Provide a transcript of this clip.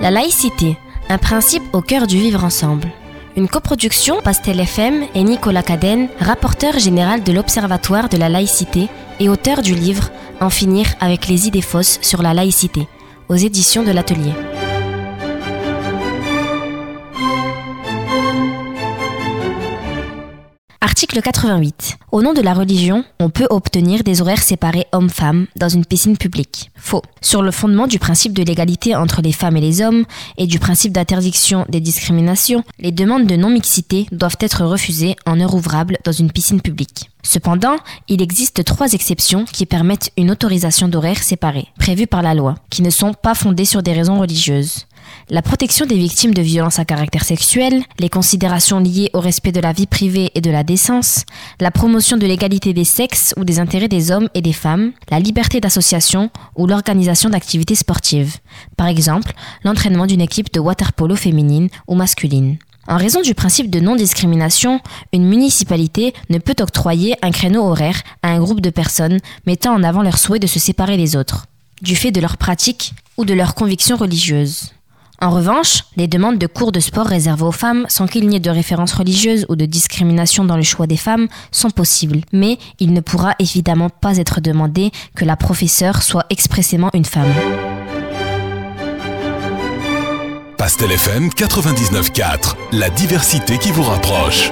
La laïcité, un principe au cœur du vivre ensemble. Une coproduction Pastel FM et Nicolas Cadenne, rapporteur général de l'Observatoire de la laïcité et auteur du livre En finir avec les idées fausses sur la laïcité, aux éditions de l'Atelier. Article 88. Au nom de la religion, on peut obtenir des horaires séparés hommes-femmes dans une piscine publique. Faux. Sur le fondement du principe de l'égalité entre les femmes et les hommes et du principe d'interdiction des discriminations, les demandes de non-mixité doivent être refusées en heure ouvrable dans une piscine publique. Cependant, il existe trois exceptions qui permettent une autorisation d'horaires séparés, prévues par la loi, qui ne sont pas fondées sur des raisons religieuses la protection des victimes de violences à caractère sexuel, les considérations liées au respect de la vie privée et de la décence, la promotion de l'égalité des sexes ou des intérêts des hommes et des femmes, la liberté d'association ou l'organisation d'activités sportives, par exemple l'entraînement d'une équipe de waterpolo féminine ou masculine. En raison du principe de non-discrimination, une municipalité ne peut octroyer un créneau horaire à un groupe de personnes mettant en avant leur souhait de se séparer des autres, du fait de leurs pratiques ou de leurs convictions religieuses. En revanche, les demandes de cours de sport réservés aux femmes, sans qu'il n'y ait de référence religieuse ou de discrimination dans le choix des femmes, sont possibles. Mais il ne pourra évidemment pas être demandé que la professeure soit expressément une femme. Pastel FM 99.4, la diversité qui vous rapproche.